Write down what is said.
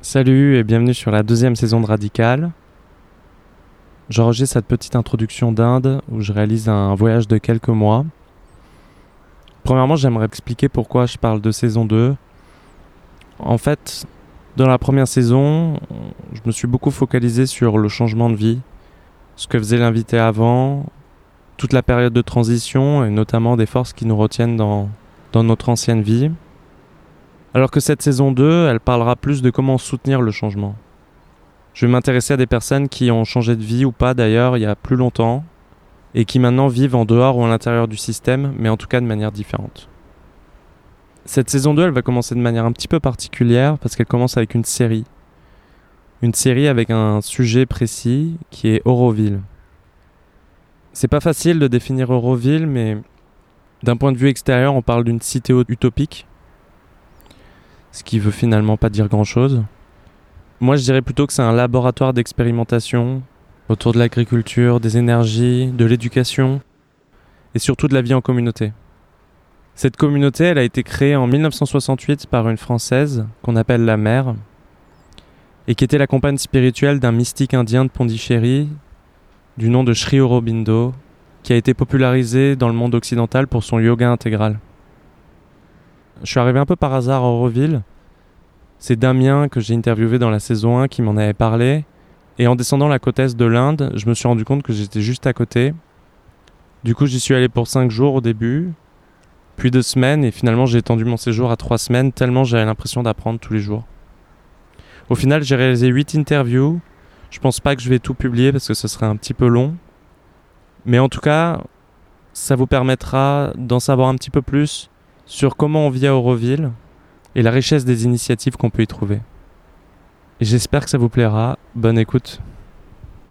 Salut et bienvenue sur la deuxième saison de Radical. J'enregistre cette petite introduction d'Inde où je réalise un voyage de quelques mois. Premièrement, j'aimerais expliquer pourquoi je parle de saison 2. En fait, dans la première saison, je me suis beaucoup focalisé sur le changement de vie, ce que faisait l'invité avant, toute la période de transition et notamment des forces qui nous retiennent dans, dans notre ancienne vie. Alors que cette saison 2, elle parlera plus de comment soutenir le changement. Je vais m'intéresser à des personnes qui ont changé de vie ou pas d'ailleurs il y a plus longtemps et qui maintenant vivent en dehors ou à l'intérieur du système, mais en tout cas de manière différente. Cette saison 2, elle va commencer de manière un petit peu particulière parce qu'elle commence avec une série. Une série avec un sujet précis qui est Auroville. C'est pas facile de définir Euroville, mais d'un point de vue extérieur, on parle d'une cité utopique, ce qui veut finalement pas dire grand chose. Moi, je dirais plutôt que c'est un laboratoire d'expérimentation autour de l'agriculture, des énergies, de l'éducation et surtout de la vie en communauté. Cette communauté, elle a été créée en 1968 par une Française qu'on appelle la mère et qui était la compagne spirituelle d'un mystique indien de Pondichéry du nom de Sri Aurobindo, qui a été popularisé dans le monde occidental pour son yoga intégral. Je suis arrivé un peu par hasard à Auroville. C'est Damien que j'ai interviewé dans la saison 1 qui m'en avait parlé. Et en descendant la côte est de l'Inde, je me suis rendu compte que j'étais juste à côté. Du coup, j'y suis allé pour 5 jours au début, puis 2 semaines, et finalement j'ai étendu mon séjour à 3 semaines, tellement j'avais l'impression d'apprendre tous les jours. Au final, j'ai réalisé 8 interviews, je pense pas que je vais tout publier parce que ce serait un petit peu long. Mais en tout cas, ça vous permettra d'en savoir un petit peu plus sur comment on vit à Auroville et la richesse des initiatives qu'on peut y trouver. J'espère que ça vous plaira. Bonne écoute.